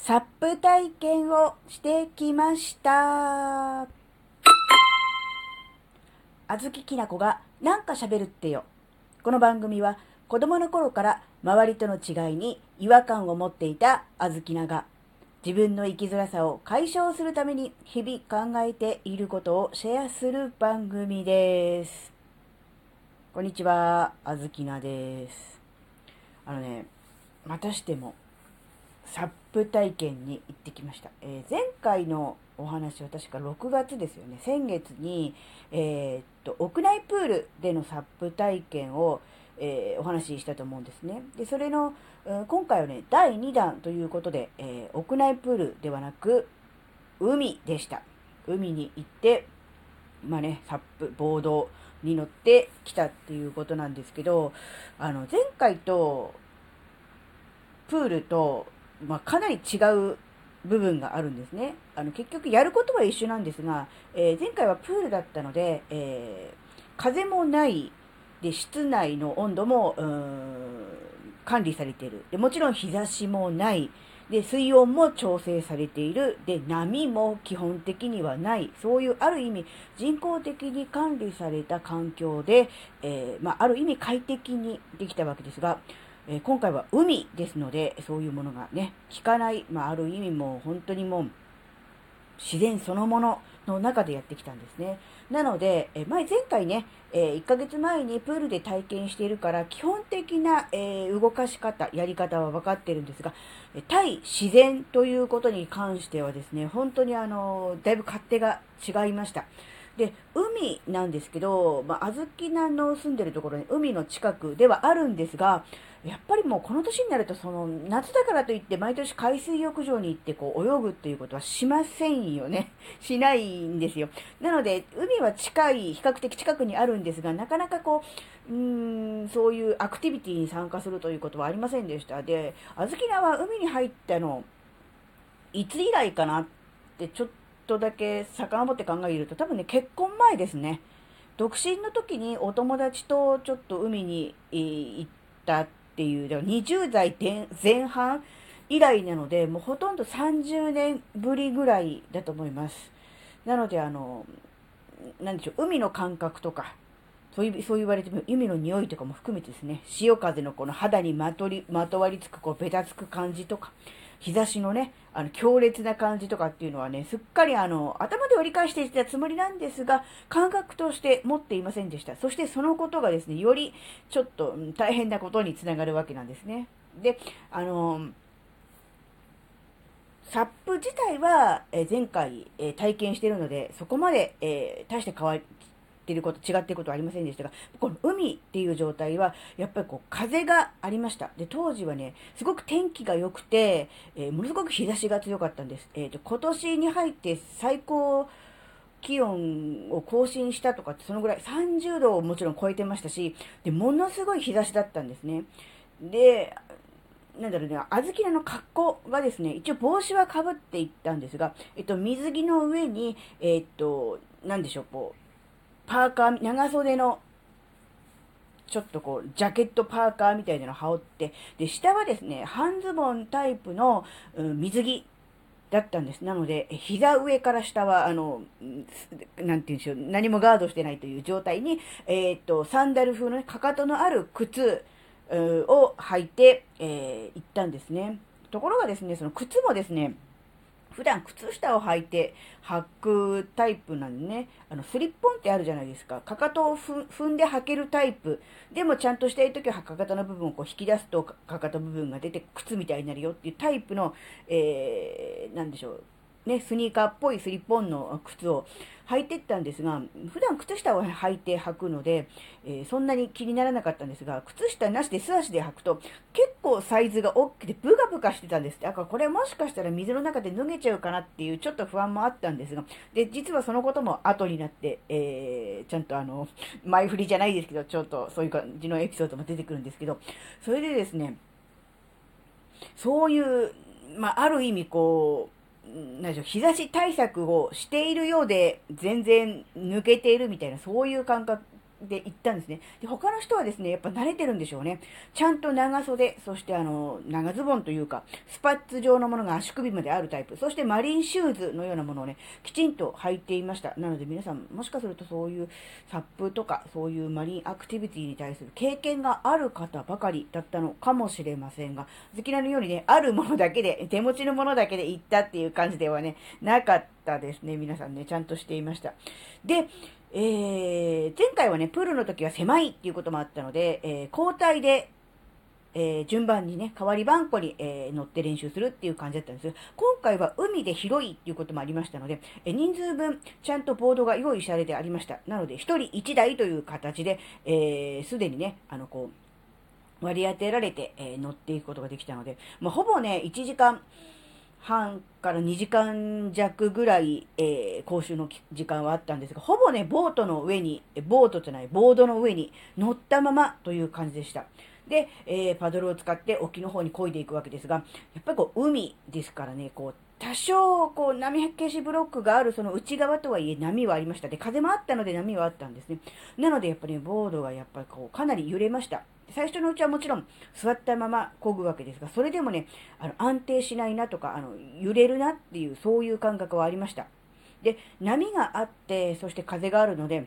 サップ体験をしてきました。あずききなこがなんか喋るってよ。この番組は子供の頃から周りとの違いに違和感を持っていたあずきなが自分の生きづらさを解消するために日々考えていることをシェアする番組です。こんにちは、あずきなです。あのね、またしてもサップ体験に行ってきました。えー前回のお話は確か6月ですよね。先月に、えーっと、屋内プールでのサップ体験を、えーお話ししたと思うんですね。で、それの、うん今回はね、第2弾ということで、え屋内プールではなく、海でした。海に行って、まあね、サップ、ボードに乗ってきたっていうことなんですけど、あの、前回と、プールと、まあ、かなり違う部分があるんですね。あの、結局やることは一緒なんですが、えー前回はプールだったので、えー風もない、で、室内の温度も、管理されている。で、もちろん日差しもない。で、水温も調整されている。で、波も基本的にはない。そういう、ある意味、人工的に管理された環境で、えーまあ、ある意味快適にできたわけですが、え今回は海ですので、そういうものがね、効かない、まあ、ある意味もう本当にもう、自然そのものの中でやってきたんですね。なので、え前、前回ね、え1ヶ月前にプールで体験しているから、基本的な、え動かし方、やり方は分かってるんですが、対自然ということに関してはですね、本当にあの、だいぶ勝手が違いました。で、海なんですけど、まあ、あずきなの住んでるところに海の近くではあるんですが、やっぱりもうこの年になると、その、夏だからといって毎年海水浴場に行ってこう泳ぐっていうことはしませんよね。しないんですよ。なので、海は近い、比較的近くにあるんですが、なかなかこう、うーん、そういうアクティビティに参加するということはありませんでした。で、あずきなは海に入ったの、いつ以来かなってちょっとだけ遡って考えると、多分ね、結婚前ですね。独身の時にお友達とちょっと海に行ったっていう、20代前半以来なので、もうほとんど30年ぶりぐらいだと思います。なので、あの、なんでしょう、海の感覚とか、そういうそう言われても、海の匂いとかも含めてですね、潮風のこの肌にまとり、まとわりつく、こう、べたつく感じとか、日差しのね、あの、強烈な感じとかっていうのはね、すっかりあの、頭では理解していたつもりなんですが、感覚として持っていませんでした。そしてそのことがですね、よりちょっと大変なことにつながるわけなんですね。で、あの、サップ自体は、え前回、え体験しているので、そこまで、えー大して変わっていること、違っていることはありませんでしたが、この海っていう状態は、やっぱりこう、風がありました。で、当時はね、すごく天気が良くて、えーものすごく日差しが強かったんです。えっ、と、今年に入って最高気温を更新したとかって、そのぐらい、30度をもちろん超えてましたし、で、ものすごい日差しだったんですね。で、なんだろうね、小豆菜の格好がですね、一応帽子はかぶっていったんですが、えっと、水着の上に、えっと、なんでしょう、こう、パーカー、長袖の、ちょっとこう、ジャケットパーカーみたいなの羽織って、で、下はですね、半ズボンタイプの、うん水着だったんです。なので、膝上から下は、あの、なんて言うんでしょう、何もガードしてないという状態に、えっと、サンダル風のね、かかとのある靴、を履いて、えー行ったんですね。ところがですね、その靴もですね、普段靴下を履いて履くタイプなんでね、あの、スリッポンってあるじゃないですか。かかとを踏んで履けるタイプ。でもちゃんとしたい時はかかとの部分をこう引き出すとかかかと部分が出て靴みたいになるよっていうタイプの、えー、なんでしょう。ね、スニーカーっぽいスリッポンの靴を履いてったんですが、普段靴下を履いて履くので、えーそんなに気にならなかったんですが、靴下なしで素足で履くと、結構サイズが大きくてブカブカしてたんです。だからこれもしかしたら水の中で脱げちゃうかなっていうちょっと不安もあったんですが、で、実はそのことも後になって、えーちゃんとあの、前振りじゃないですけど、ちょっとそういう感じのエピソードも出てくるんですけど、それでですね、そういう、まあ、ある意味こう、なんでしょう、日差し対策をしているようで、全然抜けているみたいな、そういう感覚で行ったんですね。で、他の人はですね、やっぱ慣れてるんでしょうね。ちゃんと長袖、そしてあの、長ズボンというか、スパッツ状のものが足首まであるタイプ、そしてマリンシューズのようなものをね、きちんと履いていました。なので皆さん、もしかするとそういうサップとか、そういうマリンアクティビティに対する経験がある方ばかりだったのかもしれませんが、好きなのようにね、あるものだけで、手持ちのものだけで行ったっていう感じではね、なかったですね。皆さんね、ちゃんとしていました。で、えー、前回はね、プールの時は狭いっていうこともあったので、えー、交代で、えー、順番にね、代わり番号に、え、乗って練習するっていう感じだったんです今回は海で広いっていうこともありましたので、え、人数分ちゃんとボードが用意されてありました。なので、1人1台という形で、えすでにね、あの、こう、割り当てられて、え乗っていくことができたので、まあ、ほぼね、1時間、半から2時間弱ぐらい、えー、講習の時間はあったんですが、ほぼね、ボートの上に、ボートじゃない、ボードの上に乗ったままという感じでした。で、えー、パドルを使って沖の方に漕いでいくわけですが、やっぱりこう、海ですからね、こう、多少、こう、波消しブロックがあるその内側とはいえ波はありました。で、風もあったので波はあったんですね。なので、やっぱり、ね、ボードがやっぱりこう、かなり揺れました。最初のうちはもちろん座ったまま漕ぐわけですが、それでもね、あの安定しないなとか、あの揺れるなっていう、そういう感覚はありました。で、波があって、そして風があるので、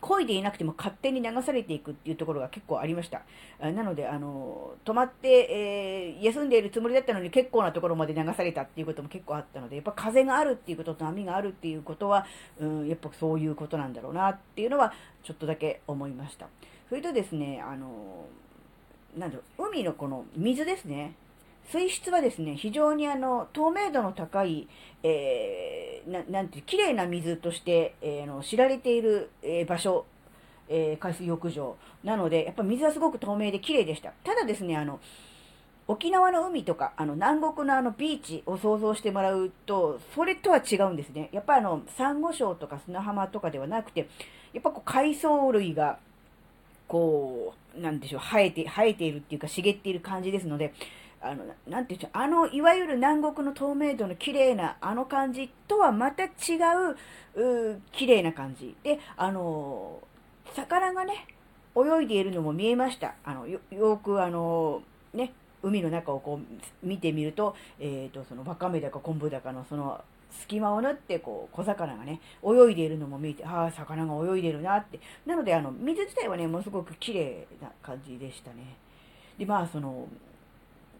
漕いでいなくても勝手に流されていくっていうところが結構ありました。なので、あの、止まって、えー、休んでいるつもりだったのに結構なところまで流されたっていうことも結構あったので、やっぱ風があるっていうことと波があるっていうことは、うん、やっぱそういうことなんだろうなっていうのは、ちょっとだけ思いました。それとですね、あの、なんだろう、海のこの水ですね。水質はですね、非常にあの、透明度の高い、えー、ななんていう、綺麗な水として、えー、の知られている、えー、場所、えー、海水浴場なので、やっぱ水はすごく透明で綺麗でした。ただですね、あの、沖縄の海とか、あの、南国のあのビーチを想像してもらうと、それとは違うんですね。やっぱあの、サンゴ礁とか砂浜とかではなくて、やっぱこう海藻類が、こう、なんでしょう、生えて、生えているっていうか茂っている感じですので、あの、なんていうんでしょう、あの、いわゆる南国の透明度の綺麗なあの感じとはまた違う、う綺麗な感じ。で、あの、魚がね、泳いでいるのも見えました。あの、よ、よくあの、ね、海の中をこう見てみると、えっ、ー、と、その、わかめだか昆布だかのその、隙間を縫って、こう、小魚がね、泳いでいるのも見えて、ああ、魚が泳いでるなって。なので、あの、水自体はね、ものすごく綺麗な感じでしたね。で、まあ、その、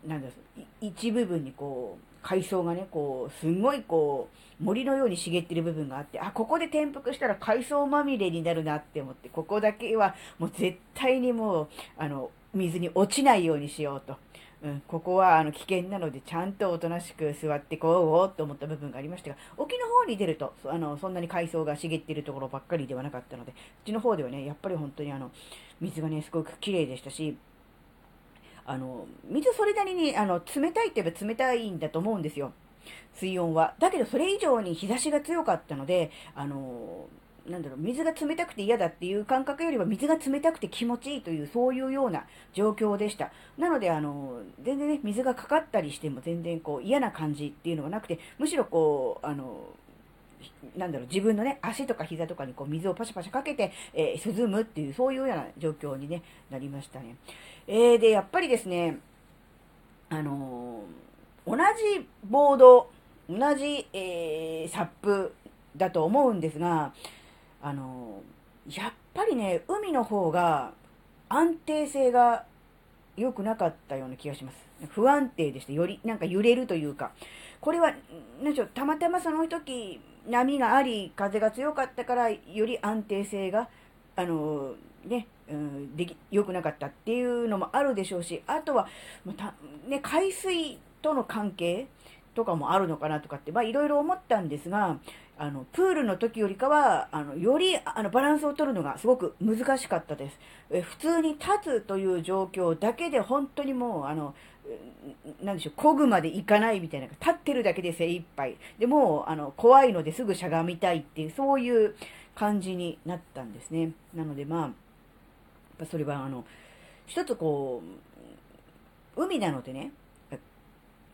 なんだ一部分にこう、海藻がね、こう、すんごいこう、森のように茂ってる部分があって、あ、ここで転覆したら海藻まみれになるなって思って、ここだけはもう絶対にもう、あの、水に落ちないようにしようと。うん、ここはあの危険なのでちゃんとおとなしく座ってこうと思った部分がありましたが、沖の方に出ると、あの、そんなに海藻が茂っているところばっかりではなかったので、こっちの方ではね、やっぱり本当にあの、水がね、すごく綺麗でしたし、あの、水それなりに、あの、冷たいって言えば冷たいんだと思うんですよ。水温は。だけどそれ以上に日差しが強かったので、あの、なんだろう、水が冷たくて嫌だっていう感覚よりは水が冷たくて気持ちいいという、そういうような状況でした。なので、あの、全然ね、水がかかったりしても全然こう嫌な感じっていうのがなくて、むしろこう、あの、なんだろう、自分のね、足とか膝とかにこう水をパシャパシャかけて、えー、涼むっていう、そういうような状況に、ね、なりましたね。えー、で、やっぱりですね、あのー、同じボード、同じ、えー、サップだと思うんですが、あの、やっぱりね、海の方が安定性が良くなかったような気がします。不安定でして、よりなんか揺れるというか、これは、何でしょう、たまたまその時、波があり、風が強かったから、より安定性が、あの、ね、うん、でき、良くなかったっていうのもあるでしょうし、あとは、また、ね、海水との関係とかもあるのかなとかって、まあいろいろ思ったんですが、あの、プールの時よりかは、あの、より、あの、バランスを取るのがすごく難しかったです。え普通に立つという状況だけで本当にもう、あの、なんでしょう、漕ぐまでいかないみたいな、立ってるだけで精一杯。でもあの、怖いのですぐしゃがみたいっていう、そういう感じになったんですね。なのでまあ、やっぱそれはあの、一つこう、海なのでね、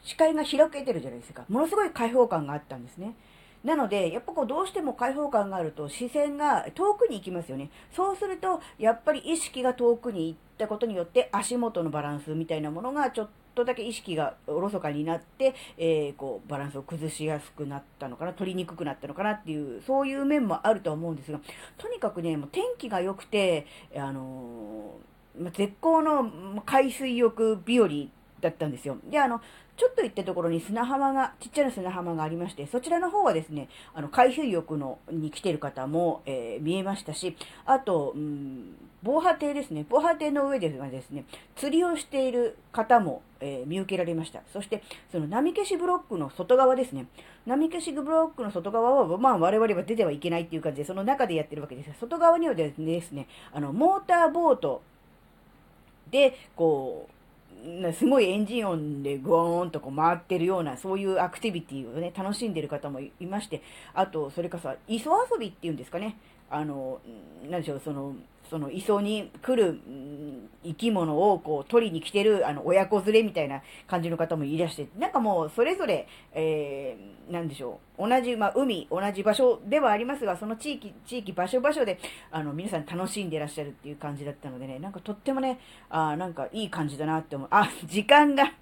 視界が開けてるじゃないですか。ものすごい開放感があったんですね。なので、やっぱこうどうしても開放感があると視線が遠くに行きますよね。そうすると、やっぱり意識が遠くに行ったことによって足元のバランスみたいなものがちょっとだけ意識がおろそかになって、えー、こう、バランスを崩しやすくなったのかな、取りにくくなったのかなっていう、そういう面もあると思うんですが、とにかくね、もう天気が良くて、あのー、絶好の海水浴日和だったんですよ。で、あの、ちょっと行ったところに砂浜が、ちっちゃな砂浜がありまして、そちらの方はですね、あの、海水浴のに来てる方も、えー、見えましたし、あと、うん、防波堤ですね、防波堤の上ではですね、釣りをしている方も、えー、見受けられました。そして、その波消しブロックの外側ですね、波消しブロックの外側は、まあ我々は出てはいけないっていう感じで、その中でやってるわけですが、外側にはですね、あの、モーターボートで、こう、すごいエンジン音でグーンとこう回ってるような、そういうアクティビティをね、楽しんでる方もいまして、あと、それかさ、磯遊びっていうんですかね。あの、なんでしょう、その、その磯に来る生き物をこう取りに来てるあの親子連れみたいな感じの方もいらして、なんかもうそれぞれ、えー、なんでしょう、同じ、まあ、海、同じ場所ではありますが、その地域、地域、場所場所で、あの、皆さん楽しんでいらっしゃるっていう感じだったのでね、なんかとってもね、あなんかいい感じだなって思う。あ、時間が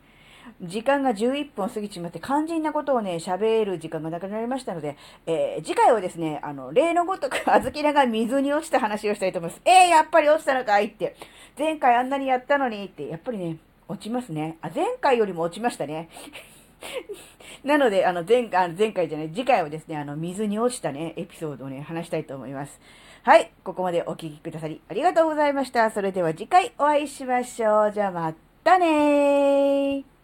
時間が11分過ぎちまって肝心なことをね、喋る時間がなくなりましたので、えー、次回はですね、あの、例のごとく、あずきらが水に落ちた話をしたいと思います。えー、やっぱり落ちたのかいって。前回あんなにやったのにって、やっぱりね、落ちますね。あ、前回よりも落ちましたね。なので、あの、前、あの前回じゃない、次回はですね、あの、水に落ちたね、エピソードをね、話したいと思います。はい、ここまでお聴きくださりありがとうございました。それでは次回お会いしましょう。じゃあまたねー。